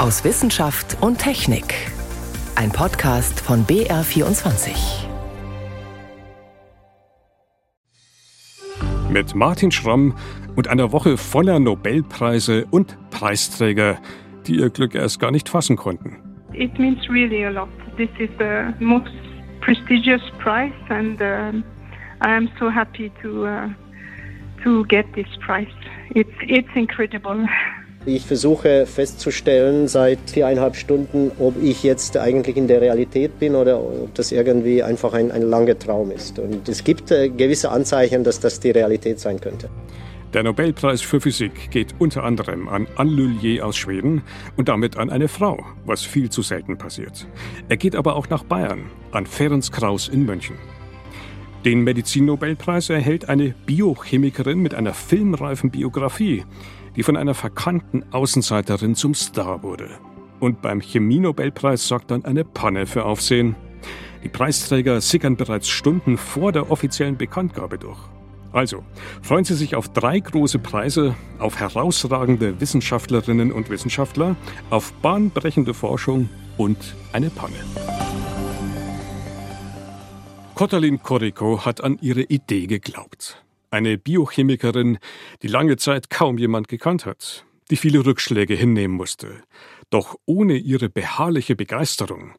aus Wissenschaft und Technik. Ein Podcast von BR24. Mit Martin Schramm und einer Woche voller Nobelpreise und Preisträger, die ihr Glück erst gar nicht fassen konnten. It means really a lot. This is the most prestigious prize and uh, I am so happy to uh, to get this prize. It's it's incredible. Ich versuche festzustellen seit viereinhalb Stunden, ob ich jetzt eigentlich in der Realität bin oder ob das irgendwie einfach ein, ein langer Traum ist. Und es gibt äh, gewisse Anzeichen, dass das die Realität sein könnte. Der Nobelpreis für Physik geht unter anderem an Anne Lullier aus Schweden und damit an eine Frau, was viel zu selten passiert. Er geht aber auch nach Bayern, an Ferenc Kraus in München. Den Medizinnobelpreis erhält eine Biochemikerin mit einer filmreifen Biografie, die von einer verkannten Außenseiterin zum Star wurde. Und beim Chemie-Nobelpreis sorgt dann eine Panne für Aufsehen. Die Preisträger sickern bereits Stunden vor der offiziellen Bekanntgabe durch. Also, freuen Sie sich auf drei große Preise, auf herausragende Wissenschaftlerinnen und Wissenschaftler, auf bahnbrechende Forschung und eine Panne. Kotalin Koriko hat an ihre Idee geglaubt. Eine Biochemikerin, die lange Zeit kaum jemand gekannt hat, die viele Rückschläge hinnehmen musste. Doch ohne ihre beharrliche Begeisterung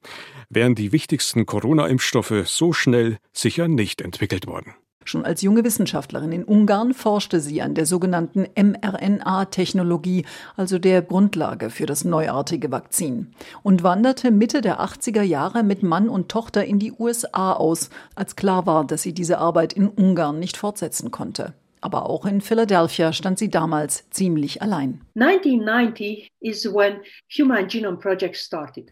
wären die wichtigsten Corona-Impfstoffe so schnell sicher nicht entwickelt worden. Schon als junge Wissenschaftlerin in Ungarn forschte sie an der sogenannten mRNA-Technologie, also der Grundlage für das neuartige Vakzin, und wanderte Mitte der 80er Jahre mit Mann und Tochter in die USA aus, als klar war, dass sie diese Arbeit in Ungarn nicht fortsetzen konnte. Aber auch in Philadelphia stand sie damals ziemlich allein.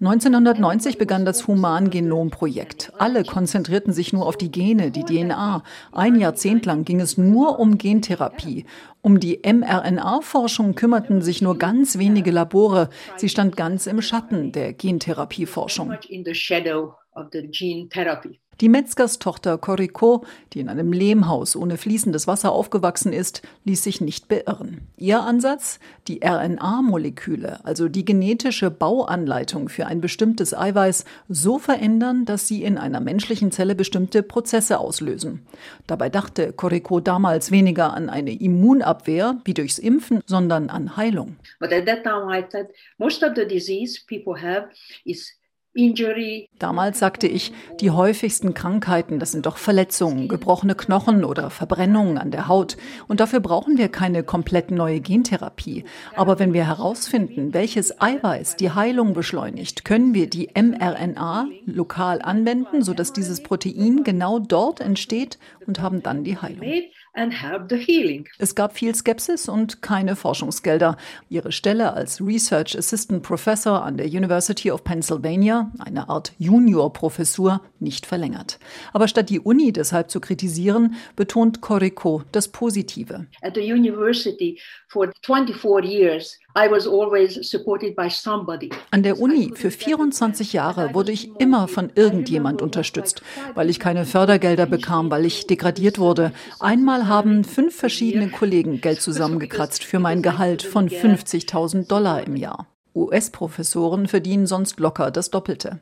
1990 begann das Human-Genom-Projekt. Alle konzentrierten sich nur auf die Gene, die DNA. Ein Jahrzehnt lang ging es nur um Gentherapie. Um die mRNA-Forschung kümmerten sich nur ganz wenige Labore. Sie stand ganz im Schatten der Gentherapieforschung. Die Metzgerstochter Corrico, die in einem Lehmhaus ohne fließendes Wasser aufgewachsen ist, ließ sich nicht beirren. Ihr Ansatz? Die RNA-Moleküle, also die genetische Bauanleitung für ein bestimmtes Eiweiß, so verändern, dass sie in einer menschlichen Zelle bestimmte Prozesse auslösen. Dabei dachte Corrico damals weniger an eine Immunabwehr wie durchs Impfen, sondern an Heilung. But at that time I thought most of the disease people have is Damals sagte ich, die häufigsten Krankheiten, das sind doch Verletzungen, gebrochene Knochen oder Verbrennungen an der Haut. Und dafür brauchen wir keine komplett neue Gentherapie. Aber wenn wir herausfinden, welches Eiweiß die Heilung beschleunigt, können wir die mRNA lokal anwenden, sodass dieses Protein genau dort entsteht und haben dann die Heilung. Es gab viel Skepsis und keine Forschungsgelder. Ihre Stelle als Research Assistant Professor an der University of Pennsylvania, eine Art Juniorprofessur, nicht verlängert. Aber statt die Uni deshalb zu kritisieren, betont Corrico das Positive. At the university for 24 years an der Uni für 24 Jahre wurde ich immer von irgendjemand unterstützt, weil ich keine Fördergelder bekam, weil ich degradiert wurde. Einmal haben fünf verschiedene Kollegen Geld zusammengekratzt für mein Gehalt von 50.000 Dollar im Jahr. US-Professoren verdienen sonst locker das Doppelte.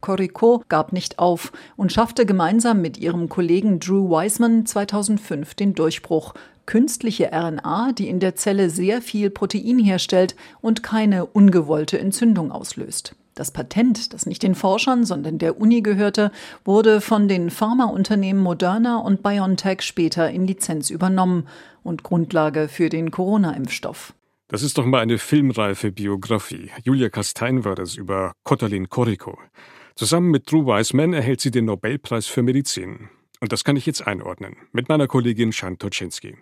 Corrico gab nicht auf und schaffte gemeinsam mit ihrem Kollegen Drew Wiseman 2005 den Durchbruch. Künstliche RNA, die in der Zelle sehr viel Protein herstellt und keine ungewollte Entzündung auslöst. Das Patent, das nicht den Forschern, sondern der Uni gehörte, wurde von den Pharmaunternehmen Moderna und BioNTech später in Lizenz übernommen und Grundlage für den Corona-Impfstoff. Das ist doch mal eine filmreife Biografie. Julia Kastein war das über Kotalin Koriko. Zusammen mit Drew Wiseman erhält sie den Nobelpreis für Medizin. Und das kann ich jetzt einordnen mit meiner Kollegin Shan Toczynski.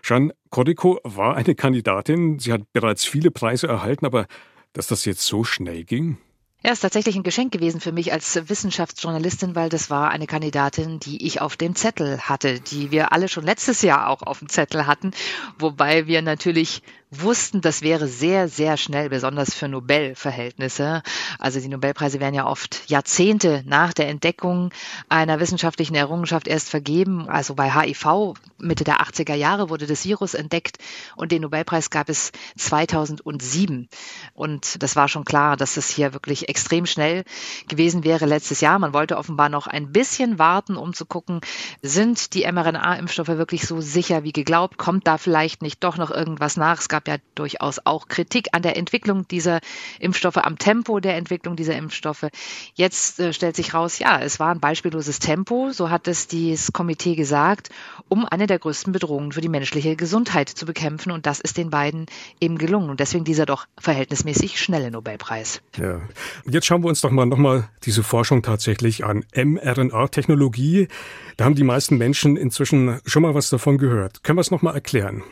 Shan Koriko war eine Kandidatin. Sie hat bereits viele Preise erhalten, aber dass das jetzt so schnell ging? Ja, ist tatsächlich ein Geschenk gewesen für mich als Wissenschaftsjournalistin, weil das war eine Kandidatin, die ich auf dem Zettel hatte, die wir alle schon letztes Jahr auch auf dem Zettel hatten, wobei wir natürlich wussten, das wäre sehr, sehr schnell, besonders für Nobelverhältnisse. Also die Nobelpreise werden ja oft Jahrzehnte nach der Entdeckung einer wissenschaftlichen Errungenschaft erst vergeben. Also bei HIV Mitte der 80er Jahre wurde das Virus entdeckt und den Nobelpreis gab es 2007. Und das war schon klar, dass es hier wirklich extrem schnell gewesen wäre letztes Jahr. Man wollte offenbar noch ein bisschen warten, um zu gucken, sind die mRNA-Impfstoffe wirklich so sicher wie geglaubt? Kommt da vielleicht nicht doch noch irgendwas nach? Es gab ja durchaus auch Kritik an der Entwicklung dieser Impfstoffe, am Tempo der Entwicklung dieser Impfstoffe. Jetzt äh, stellt sich raus, ja, es war ein beispielloses Tempo, so hat es dieses Komitee gesagt, um eine der größten Bedrohungen für die menschliche Gesundheit zu bekämpfen. Und das ist den beiden eben gelungen. Und deswegen dieser doch verhältnismäßig schnelle Nobelpreis. Ja. Jetzt schauen wir uns doch mal nochmal diese Forschung tatsächlich an. mRNA-Technologie. Da haben die meisten Menschen inzwischen schon mal was davon gehört. Können wir es nochmal erklären?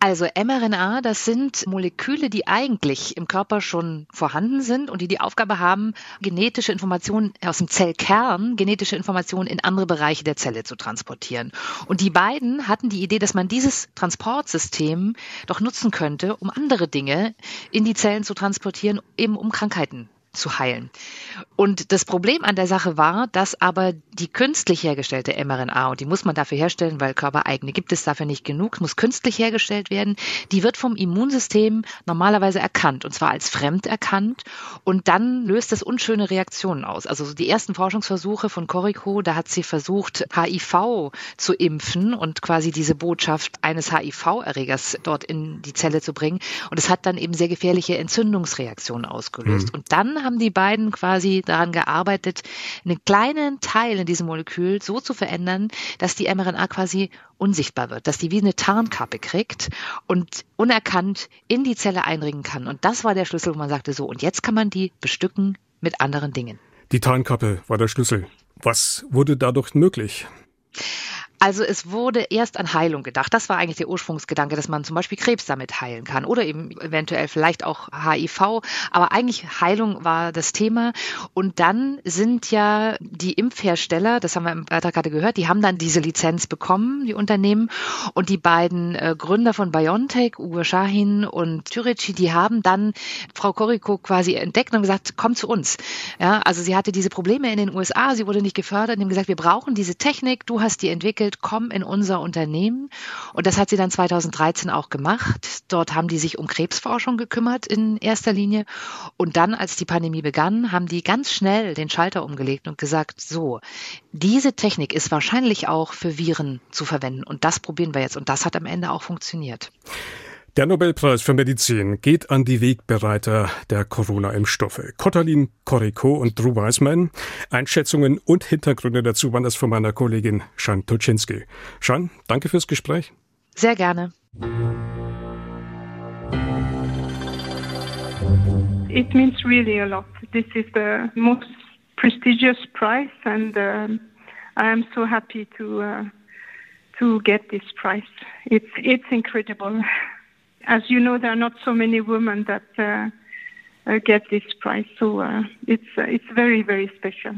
Also mRNA, das sind Moleküle, die eigentlich im Körper schon vorhanden sind und die die Aufgabe haben, genetische Informationen aus dem Zellkern, genetische Informationen in andere Bereiche der Zelle zu transportieren. Und die beiden hatten die Idee, dass man dieses Transportsystem doch nutzen könnte, um andere Dinge in die Zellen zu transportieren, eben um Krankheiten zu heilen. Und das Problem an der Sache war, dass aber die künstlich hergestellte mRNA, und die muss man dafür herstellen, weil körpereigene gibt es dafür nicht genug, muss künstlich hergestellt werden, die wird vom Immunsystem normalerweise erkannt, und zwar als fremd erkannt, und dann löst das unschöne Reaktionen aus. Also die ersten Forschungsversuche von Corico, da hat sie versucht, HIV zu impfen und quasi diese Botschaft eines HIV-Erregers dort in die Zelle zu bringen. Und es hat dann eben sehr gefährliche Entzündungsreaktionen ausgelöst. Mhm. Und dann haben die beiden quasi daran gearbeitet, einen kleinen Teil in diesem Molekül so zu verändern, dass die mRNA quasi unsichtbar wird, dass die wie eine Tarnkappe kriegt und unerkannt in die Zelle einringen kann. Und das war der Schlüssel, wo man sagte so, und jetzt kann man die bestücken mit anderen Dingen. Die Tarnkappe war der Schlüssel. Was wurde dadurch möglich? Also es wurde erst an Heilung gedacht. Das war eigentlich der Ursprungsgedanke, dass man zum Beispiel Krebs damit heilen kann oder eben eventuell vielleicht auch HIV. Aber eigentlich Heilung war das Thema. Und dann sind ja die Impfhersteller, das haben wir im Beitrag gerade gehört, die haben dann diese Lizenz bekommen, die Unternehmen. Und die beiden äh, Gründer von BioNTech, Uwe Shahin und Türeci, die haben dann Frau Koriko quasi entdeckt und gesagt, komm zu uns. Ja, also sie hatte diese Probleme in den USA, sie wurde nicht gefördert und haben gesagt, wir brauchen diese Technik, du hast die entwickelt Bild, komm in unser Unternehmen. Und das hat sie dann 2013 auch gemacht. Dort haben die sich um Krebsforschung gekümmert in erster Linie. Und dann, als die Pandemie begann, haben die ganz schnell den Schalter umgelegt und gesagt, so, diese Technik ist wahrscheinlich auch für Viren zu verwenden. Und das probieren wir jetzt. Und das hat am Ende auch funktioniert. Der Nobelpreis für Medizin geht an die Wegbereiter der Corona-Impfstoffe. Kotalin Koriko und Drew Weisman. Einschätzungen und Hintergründe dazu waren das von meiner Kollegin Shan Tuczynski. Shan, danke fürs Gespräch. Sehr gerne. It means really a lot. This is the most prestigious prize and uh, I am so happy to uh, to get this prize. It's it's incredible. As you know, there are not so many women that uh, uh, get this prize, so uh, it's uh, it's very very special.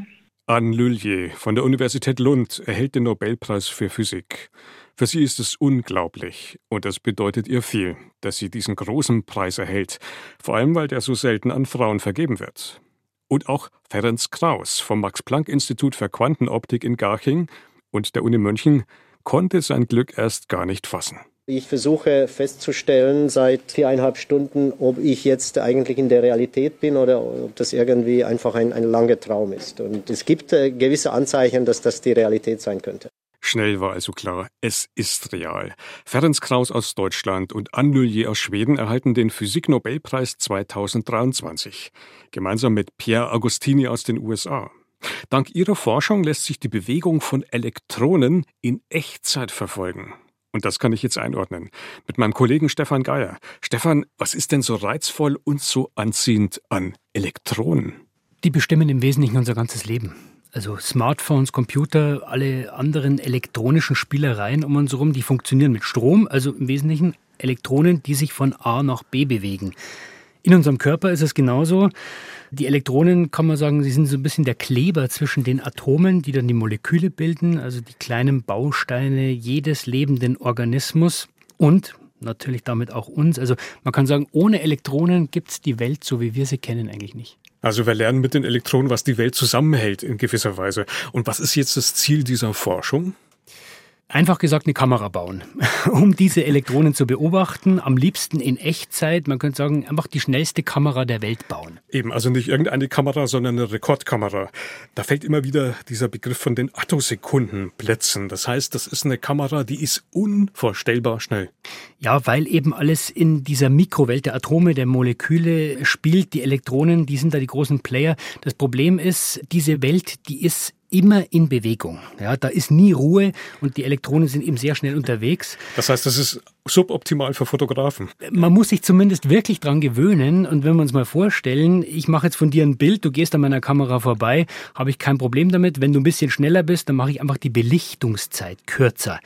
Anne Lullier von der Universität Lund erhält den Nobelpreis für Physik. Für sie ist es unglaublich und das bedeutet ihr viel, dass sie diesen großen Preis erhält, vor allem weil der so selten an Frauen vergeben wird. Und auch Ferenc Kraus vom Max-Planck-Institut für Quantenoptik in Garching und der Uni München konnte sein Glück erst gar nicht fassen. Ich versuche festzustellen seit viereinhalb Stunden, ob ich jetzt eigentlich in der Realität bin oder ob das irgendwie einfach ein, ein langer Traum ist. Und es gibt äh, gewisse Anzeichen, dass das die Realität sein könnte. Schnell war also klar, es ist real. Ferenc Kraus aus Deutschland und Anne Lullier aus Schweden erhalten den Physik-Nobelpreis 2023. Gemeinsam mit Pierre Agostini aus den USA. Dank ihrer Forschung lässt sich die Bewegung von Elektronen in Echtzeit verfolgen. Und das kann ich jetzt einordnen. Mit meinem Kollegen Stefan Geier. Stefan, was ist denn so reizvoll und so anziehend an Elektronen? Die bestimmen im Wesentlichen unser ganzes Leben. Also Smartphones, Computer, alle anderen elektronischen Spielereien um uns herum, die funktionieren mit Strom, also im Wesentlichen Elektronen, die sich von A nach B bewegen. In unserem Körper ist es genauso. Die Elektronen, kann man sagen, sie sind so ein bisschen der Kleber zwischen den Atomen, die dann die Moleküle bilden, also die kleinen Bausteine jedes lebenden Organismus und natürlich damit auch uns. Also man kann sagen, ohne Elektronen gibt es die Welt, so wie wir sie kennen, eigentlich nicht. Also wir lernen mit den Elektronen, was die Welt zusammenhält in gewisser Weise. Und was ist jetzt das Ziel dieser Forschung? Einfach gesagt, eine Kamera bauen, um diese Elektronen zu beobachten. Am liebsten in Echtzeit. Man könnte sagen, einfach die schnellste Kamera der Welt bauen. Eben, also nicht irgendeine Kamera, sondern eine Rekordkamera. Da fällt immer wieder dieser Begriff von den Attosekundenblitzen. Das heißt, das ist eine Kamera, die ist unvorstellbar schnell. Ja, weil eben alles in dieser Mikrowelt der Atome, der Moleküle spielt. Die Elektronen, die sind da die großen Player. Das Problem ist, diese Welt, die ist immer in Bewegung. Ja, da ist nie Ruhe und die Elektronen sind eben sehr schnell unterwegs. Das heißt, das ist suboptimal für Fotografen. Man muss sich zumindest wirklich dran gewöhnen. Und wenn wir uns mal vorstellen, ich mache jetzt von dir ein Bild, du gehst an meiner Kamera vorbei, habe ich kein Problem damit. Wenn du ein bisschen schneller bist, dann mache ich einfach die Belichtungszeit kürzer.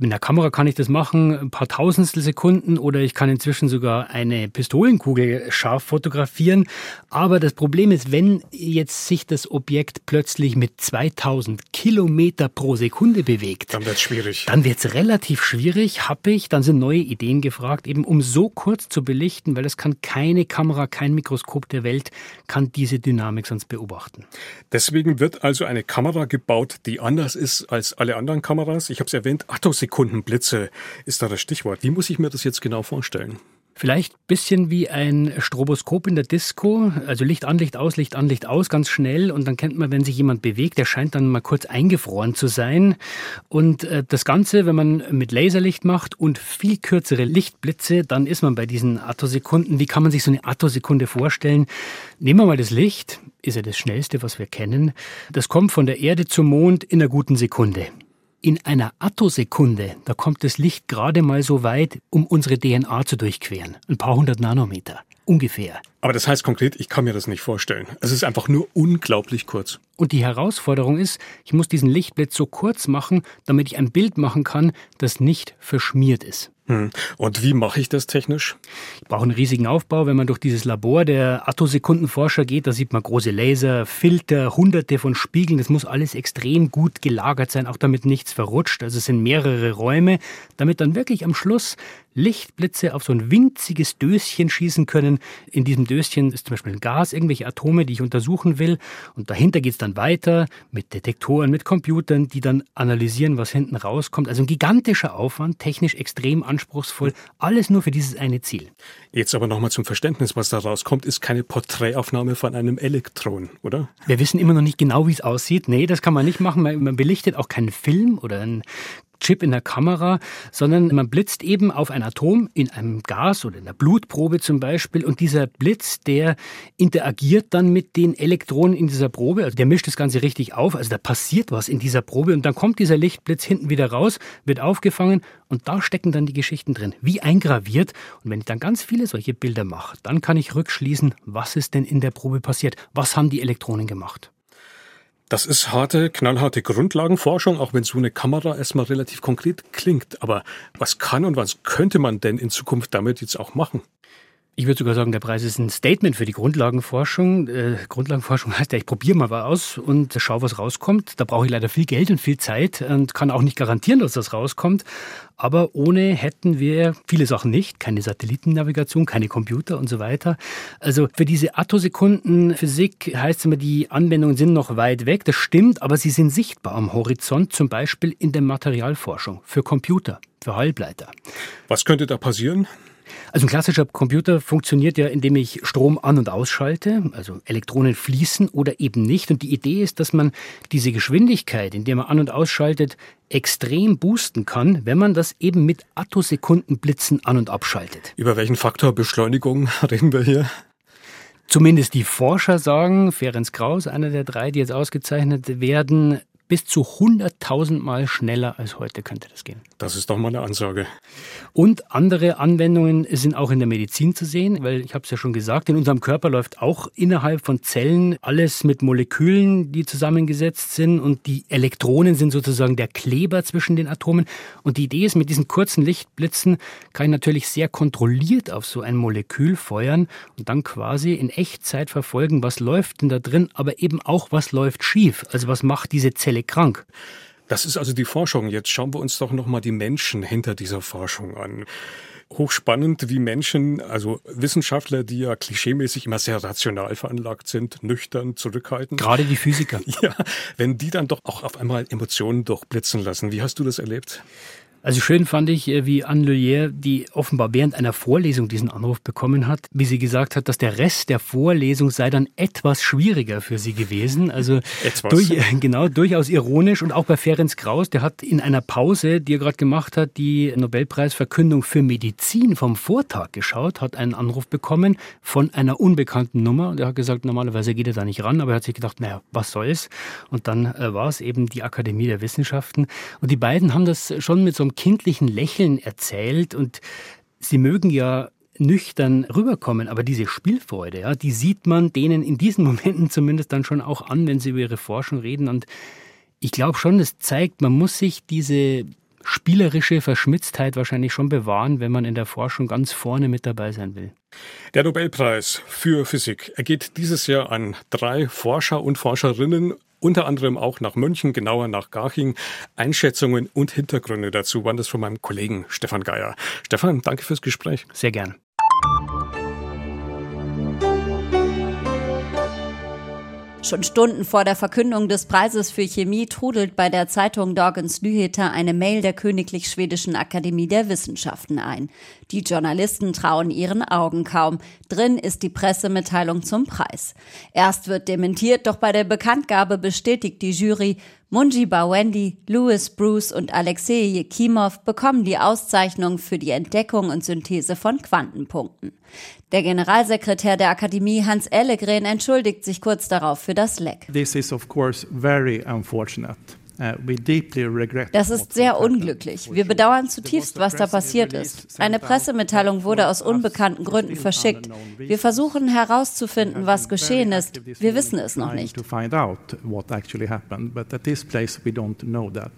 Mit der Kamera kann ich das machen, ein paar Tausendstel Sekunden oder ich kann inzwischen sogar eine Pistolenkugel scharf fotografieren. Aber das Problem ist, wenn jetzt sich das Objekt plötzlich mit 2000 Kilometer pro Sekunde bewegt, dann wird es schwierig. Dann wird es relativ schwierig, habe ich. Dann sind neue Ideen gefragt, eben um so kurz zu belichten, weil das kann keine Kamera, kein Mikroskop der Welt kann diese Dynamik sonst beobachten. Deswegen wird also eine Kamera gebaut, die anders ist als alle anderen Kameras. Ich habe es erwähnt, Attosekundenblitze ist da das Stichwort. Wie muss ich mir das jetzt genau vorstellen? Vielleicht ein bisschen wie ein Stroboskop in der Disco, also Licht an, Licht aus, Licht an, Licht aus, ganz schnell. Und dann kennt man, wenn sich jemand bewegt, der scheint dann mal kurz eingefroren zu sein. Und äh, das Ganze, wenn man mit Laserlicht macht und viel kürzere Lichtblitze, dann ist man bei diesen Attosekunden. Wie kann man sich so eine Attosekunde vorstellen? Nehmen wir mal das Licht, ist ja das schnellste, was wir kennen. Das kommt von der Erde zum Mond in einer guten Sekunde. In einer Attosekunde, da kommt das Licht gerade mal so weit, um unsere DNA zu durchqueren. Ein paar hundert Nanometer. Ungefähr. Aber das heißt konkret, ich kann mir das nicht vorstellen. Es ist einfach nur unglaublich kurz. Und die Herausforderung ist, ich muss diesen Lichtblitz so kurz machen, damit ich ein Bild machen kann, das nicht verschmiert ist. Hm. Und wie mache ich das technisch? Ich brauche einen riesigen Aufbau. Wenn man durch dieses Labor der Attosekundenforscher geht, da sieht man große Laser, Filter, hunderte von Spiegeln. Das muss alles extrem gut gelagert sein, auch damit nichts verrutscht. Also es sind mehrere Räume, damit dann wirklich am Schluss Lichtblitze auf so ein winziges Döschen schießen können. In diesem Döschen ist zum Beispiel ein Gas, irgendwelche Atome, die ich untersuchen will. Und dahinter geht es dann weiter mit Detektoren, mit Computern, die dann analysieren, was hinten rauskommt. Also ein gigantischer Aufwand, technisch extrem anspruchsvoll. Alles nur für dieses eine Ziel. Jetzt aber nochmal zum Verständnis, was da rauskommt, ist keine Porträtaufnahme von einem Elektron, oder? Wir wissen immer noch nicht genau, wie es aussieht. Nee, das kann man nicht machen. Man belichtet auch keinen Film oder einen Chip in der Kamera, sondern man blitzt eben auf ein Atom in einem Gas oder in der Blutprobe zum Beispiel und dieser Blitz, der interagiert dann mit den Elektronen in dieser Probe, also der mischt das Ganze richtig auf, also da passiert was in dieser Probe und dann kommt dieser Lichtblitz hinten wieder raus, wird aufgefangen und da stecken dann die Geschichten drin, wie eingraviert. Und wenn ich dann ganz viele solche Bilder mache, dann kann ich rückschließen, was ist denn in der Probe passiert, was haben die Elektronen gemacht. Das ist harte, knallharte Grundlagenforschung, auch wenn so eine Kamera erstmal relativ konkret klingt. Aber was kann und was könnte man denn in Zukunft damit jetzt auch machen? Ich würde sogar sagen, der Preis ist ein Statement für die Grundlagenforschung. Äh, Grundlagenforschung heißt ja, ich probiere mal was aus und schaue, was rauskommt. Da brauche ich leider viel Geld und viel Zeit und kann auch nicht garantieren, dass das rauskommt. Aber ohne hätten wir viele Sachen nicht. Keine Satellitennavigation, keine Computer und so weiter. Also für diese Attosekundenphysik heißt es immer, die Anwendungen sind noch weit weg. Das stimmt, aber sie sind sichtbar am Horizont, zum Beispiel in der Materialforschung, für Computer, für Halbleiter. Was könnte da passieren? Also ein klassischer Computer funktioniert ja, indem ich Strom an- und ausschalte, also Elektronen fließen oder eben nicht. Und die Idee ist, dass man diese Geschwindigkeit, in der man an- und ausschaltet, extrem boosten kann, wenn man das eben mit Attosekundenblitzen an- und abschaltet. Über welchen Faktor Beschleunigung reden wir hier? Zumindest die Forscher sagen, Ferenc Kraus, einer der drei, die jetzt ausgezeichnet werden, bis zu 100.000 Mal schneller als heute könnte das gehen. Das ist doch mal eine Ansage. Und andere Anwendungen sind auch in der Medizin zu sehen, weil ich habe es ja schon gesagt, in unserem Körper läuft auch innerhalb von Zellen alles mit Molekülen, die zusammengesetzt sind und die Elektronen sind sozusagen der Kleber zwischen den Atomen. Und die Idee ist, mit diesen kurzen Lichtblitzen kann ich natürlich sehr kontrolliert auf so ein Molekül feuern und dann quasi in Echtzeit verfolgen, was läuft denn da drin, aber eben auch, was läuft schief. Also was macht diese Zelle Zelle krank. Das ist also die Forschung. Jetzt schauen wir uns doch nochmal die Menschen hinter dieser Forschung an. hochspannend, wie Menschen, also Wissenschaftler, die ja klischeemäßig immer sehr rational veranlagt sind, nüchtern, zurückhaltend. Gerade die Physiker. Ja, wenn die dann doch auch auf einmal Emotionen durchblitzen lassen. Wie hast du das erlebt? Also schön fand ich, äh, wie Anne Lullier, die offenbar während einer Vorlesung diesen Anruf bekommen hat, wie sie gesagt hat, dass der Rest der Vorlesung sei dann etwas schwieriger für sie gewesen. Also durch, genau, durchaus ironisch und auch bei Ferenc Kraus, der hat in einer Pause, die er gerade gemacht hat, die Nobelpreisverkündung für Medizin vom Vortag geschaut, hat einen Anruf bekommen von einer unbekannten Nummer. Der hat gesagt, normalerweise geht er da nicht ran, aber er hat sich gedacht, naja, was soll's? Und dann äh, war es eben die Akademie der Wissenschaften. Und die beiden haben das schon mit so einem kindlichen Lächeln erzählt und sie mögen ja nüchtern rüberkommen, aber diese Spielfreude, ja, die sieht man denen in diesen Momenten zumindest dann schon auch an, wenn sie über ihre Forschung reden und ich glaube schon, das zeigt, man muss sich diese spielerische Verschmitztheit wahrscheinlich schon bewahren, wenn man in der Forschung ganz vorne mit dabei sein will. Der Nobelpreis für Physik ergeht dieses Jahr an drei Forscher und Forscherinnen unter anderem auch nach München, genauer nach Garching. Einschätzungen und Hintergründe dazu waren das von meinem Kollegen Stefan Geier. Stefan, danke fürs Gespräch. Sehr gern. Schon Stunden vor der Verkündung des Preises für Chemie trudelt bei der Zeitung Dagens Nyheter eine Mail der Königlich Schwedischen Akademie der Wissenschaften ein. Die Journalisten trauen ihren Augen kaum. Drin ist die Pressemitteilung zum Preis. Erst wird dementiert, doch bei der Bekanntgabe bestätigt die Jury, Munji Bawendi, Louis Bruce und Alexei Jekimov bekommen die Auszeichnung für die Entdeckung und Synthese von Quantenpunkten. Der Generalsekretär der Akademie Hans Ellegren entschuldigt sich kurz darauf für das Leck. This is of course very unfortunate. Uh, das ist sehr unglücklich. Wir bedauern zutiefst, was da passiert ist. Eine Pressemitteilung wurde aus unbekannten Gründen verschickt. Wir versuchen herauszufinden, was geschehen ist. Wir wissen es noch nicht.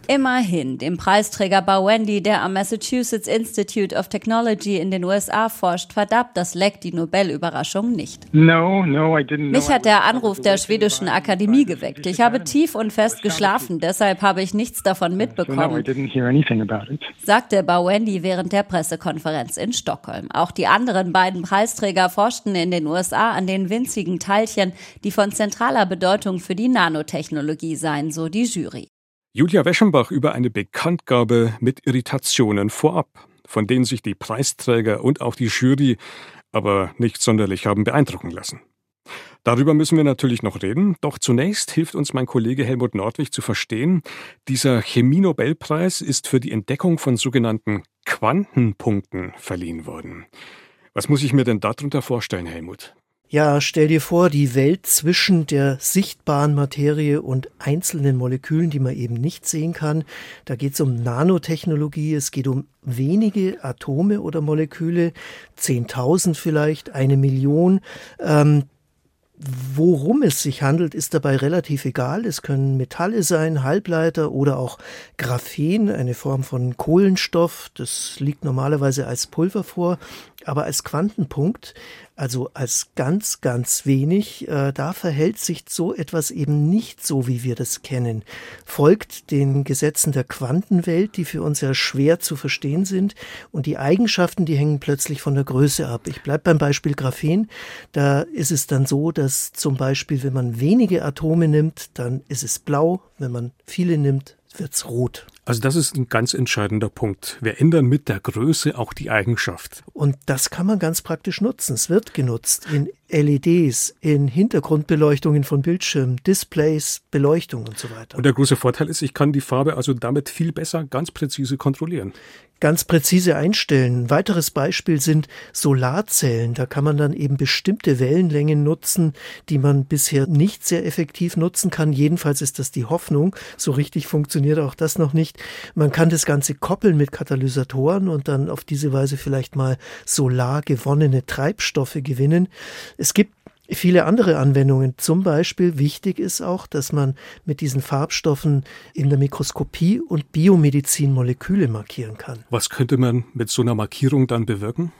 Immerhin, dem Preisträger Bawendi, der am Massachusetts Institute of Technology in den USA forscht, verdarb das Leck die Nobelüberraschung nicht. Mich hat der Anruf der schwedischen Akademie geweckt. Ich habe tief und fest geschlafen, deshalb Deshalb habe ich nichts davon mitbekommen, sagte Bawendi während der Pressekonferenz in Stockholm. Auch die anderen beiden Preisträger forschten in den USA an den winzigen Teilchen, die von zentraler Bedeutung für die Nanotechnologie seien, so die Jury. Julia Weschenbach über eine Bekanntgabe mit Irritationen vorab, von denen sich die Preisträger und auch die Jury aber nicht sonderlich haben beeindrucken lassen. Darüber müssen wir natürlich noch reden, doch zunächst hilft uns mein Kollege Helmut Nordwig zu verstehen, dieser Chemie-Nobelpreis ist für die Entdeckung von sogenannten Quantenpunkten verliehen worden. Was muss ich mir denn darunter vorstellen, Helmut? Ja, stell dir vor, die Welt zwischen der sichtbaren Materie und einzelnen Molekülen, die man eben nicht sehen kann. Da geht es um Nanotechnologie, es geht um wenige Atome oder Moleküle, 10.000 vielleicht, eine Million. Ähm, Worum es sich handelt, ist dabei relativ egal. Es können Metalle sein, Halbleiter oder auch Graphen, eine Form von Kohlenstoff. Das liegt normalerweise als Pulver vor. Aber als Quantenpunkt, also als ganz, ganz wenig, äh, da verhält sich so etwas eben nicht so, wie wir das kennen. Folgt den Gesetzen der Quantenwelt, die für uns ja schwer zu verstehen sind. Und die Eigenschaften, die hängen plötzlich von der Größe ab. Ich bleibe beim Beispiel Graphen. Da ist es dann so, dass zum Beispiel, wenn man wenige Atome nimmt, dann ist es blau. Wenn man viele nimmt, wird's rot. Also das ist ein ganz entscheidender Punkt. Wir ändern mit der Größe auch die Eigenschaft. Und das kann man ganz praktisch nutzen. Es wird genutzt in LEDs, in Hintergrundbeleuchtungen von Bildschirmen, Displays, Beleuchtung und so weiter. Und der große Vorteil ist, ich kann die Farbe also damit viel besser, ganz präzise kontrollieren. Ganz präzise einstellen. Ein weiteres Beispiel sind Solarzellen. Da kann man dann eben bestimmte Wellenlängen nutzen, die man bisher nicht sehr effektiv nutzen kann. Jedenfalls ist das die Hoffnung. So richtig funktioniert auch das noch nicht. Man kann das Ganze koppeln mit Katalysatoren und dann auf diese Weise vielleicht mal solar gewonnene Treibstoffe gewinnen. Es gibt viele andere Anwendungen. Zum Beispiel wichtig ist auch, dass man mit diesen Farbstoffen in der Mikroskopie und Biomedizin Moleküle markieren kann. Was könnte man mit so einer Markierung dann bewirken?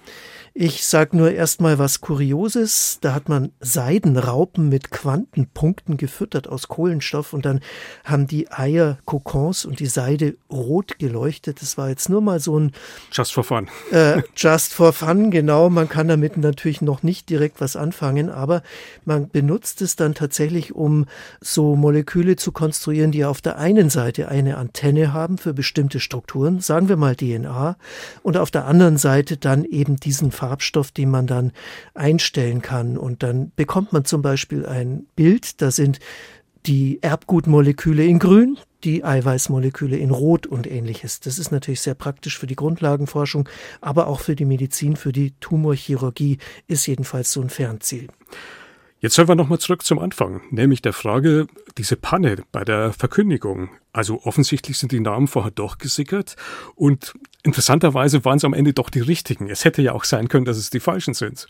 Ich sage nur erstmal was Kurioses. Da hat man Seidenraupen mit Quantenpunkten gefüttert aus Kohlenstoff und dann haben die Eier, Kokons und die Seide rot geleuchtet. Das war jetzt nur mal so ein Just for fun. Äh, just for fun, genau. Man kann damit natürlich noch nicht direkt was anfangen, aber man benutzt es dann tatsächlich, um so Moleküle zu konstruieren, die auf der einen Seite eine Antenne haben für bestimmte Strukturen, sagen wir mal DNA, und auf der anderen Seite dann eben diesen Farbstoff, den man dann einstellen kann. Und dann bekommt man zum Beispiel ein Bild, da sind die Erbgutmoleküle in grün, die Eiweißmoleküle in Rot und ähnliches. Das ist natürlich sehr praktisch für die Grundlagenforschung, aber auch für die Medizin, für die Tumorchirurgie ist jedenfalls so ein Fernziel. Jetzt sollen wir nochmal zurück zum Anfang, nämlich der Frage, diese Panne bei der Verkündigung. Also offensichtlich sind die Namen vorher doch gesickert und interessanterweise waren es am Ende doch die richtigen. Es hätte ja auch sein können, dass es die falschen sind.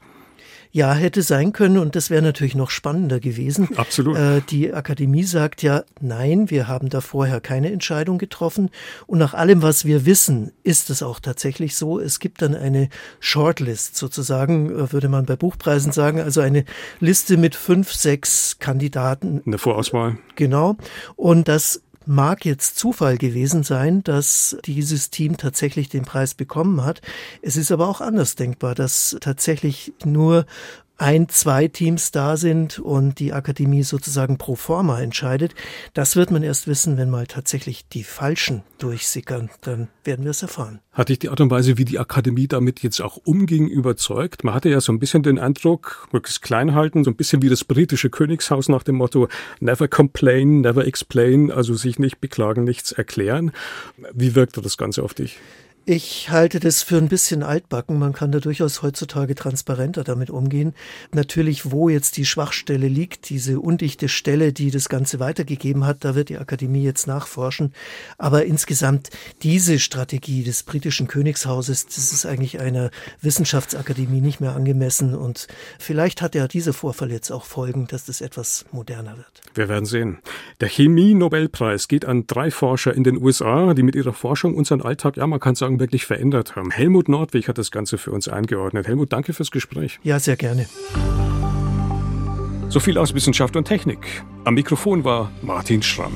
Ja, hätte sein können und das wäre natürlich noch spannender gewesen. Absolut. Äh, die Akademie sagt ja, nein, wir haben da vorher keine Entscheidung getroffen und nach allem, was wir wissen, ist es auch tatsächlich so. Es gibt dann eine Shortlist sozusagen, äh, würde man bei Buchpreisen sagen, also eine Liste mit fünf, sechs Kandidaten. Eine Vorauswahl. Genau. Und das mag jetzt Zufall gewesen sein, dass dieses Team tatsächlich den Preis bekommen hat. Es ist aber auch anders denkbar, dass tatsächlich nur ein, zwei Teams da sind und die Akademie sozusagen pro forma entscheidet. Das wird man erst wissen, wenn mal tatsächlich die Falschen durchsickern. Dann werden wir es erfahren. Hat dich die Art und Weise, wie die Akademie damit jetzt auch umging, überzeugt? Man hatte ja so ein bisschen den Eindruck, möglichst klein halten, so ein bisschen wie das britische Königshaus nach dem Motto never complain, never explain, also sich nicht beklagen, nichts erklären. Wie wirkte das Ganze auf dich? Ich halte das für ein bisschen altbacken. Man kann da durchaus heutzutage transparenter damit umgehen. Natürlich, wo jetzt die Schwachstelle liegt, diese undichte Stelle, die das Ganze weitergegeben hat, da wird die Akademie jetzt nachforschen. Aber insgesamt diese Strategie des britischen Königshauses, das ist eigentlich einer Wissenschaftsakademie nicht mehr angemessen. Und vielleicht hat ja dieser Vorfall jetzt auch Folgen, dass das etwas moderner wird. Wir werden sehen. Der Chemie-Nobelpreis geht an drei Forscher in den USA, die mit ihrer Forschung unseren Alltag, ja, man kann sagen, wirklich verändert haben. Helmut Nordwig hat das Ganze für uns eingeordnet. Helmut, danke fürs Gespräch. Ja, sehr gerne. So viel aus Wissenschaft und Technik. Am Mikrofon war Martin Schramm.